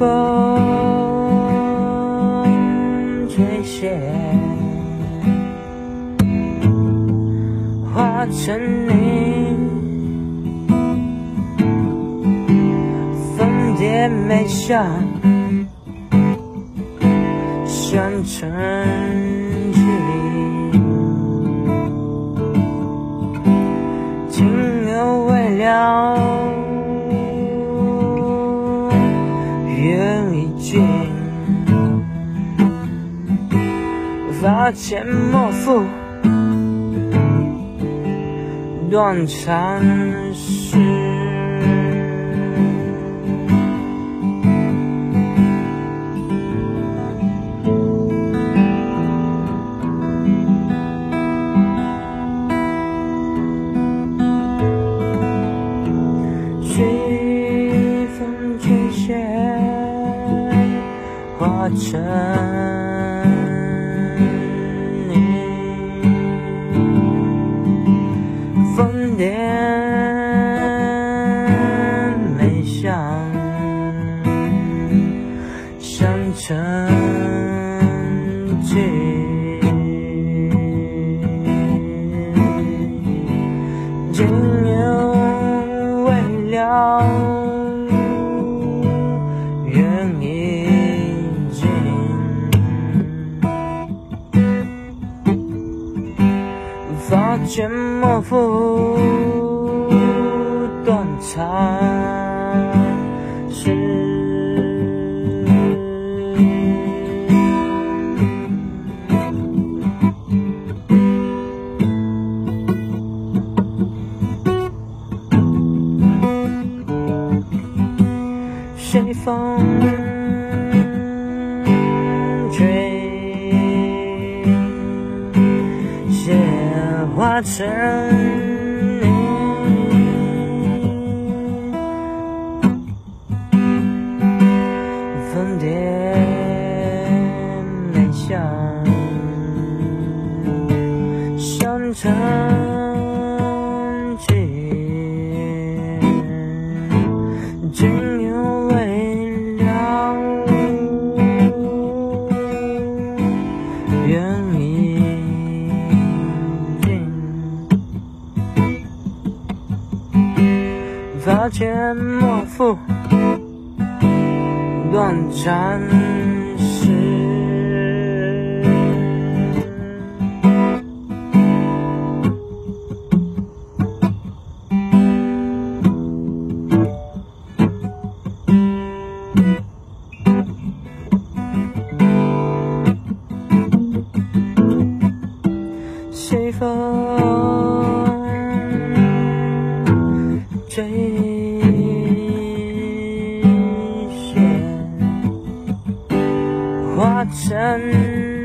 风吹雪，化成你粉蝶没笑，想成距离，情有未了。发笺莫负断肠诗。随风吹斜，化成点没想，想成句，今发笺莫负断肠诗。随风化成你粉蝶眉香，想成发笺莫负断肠时，西风吹化成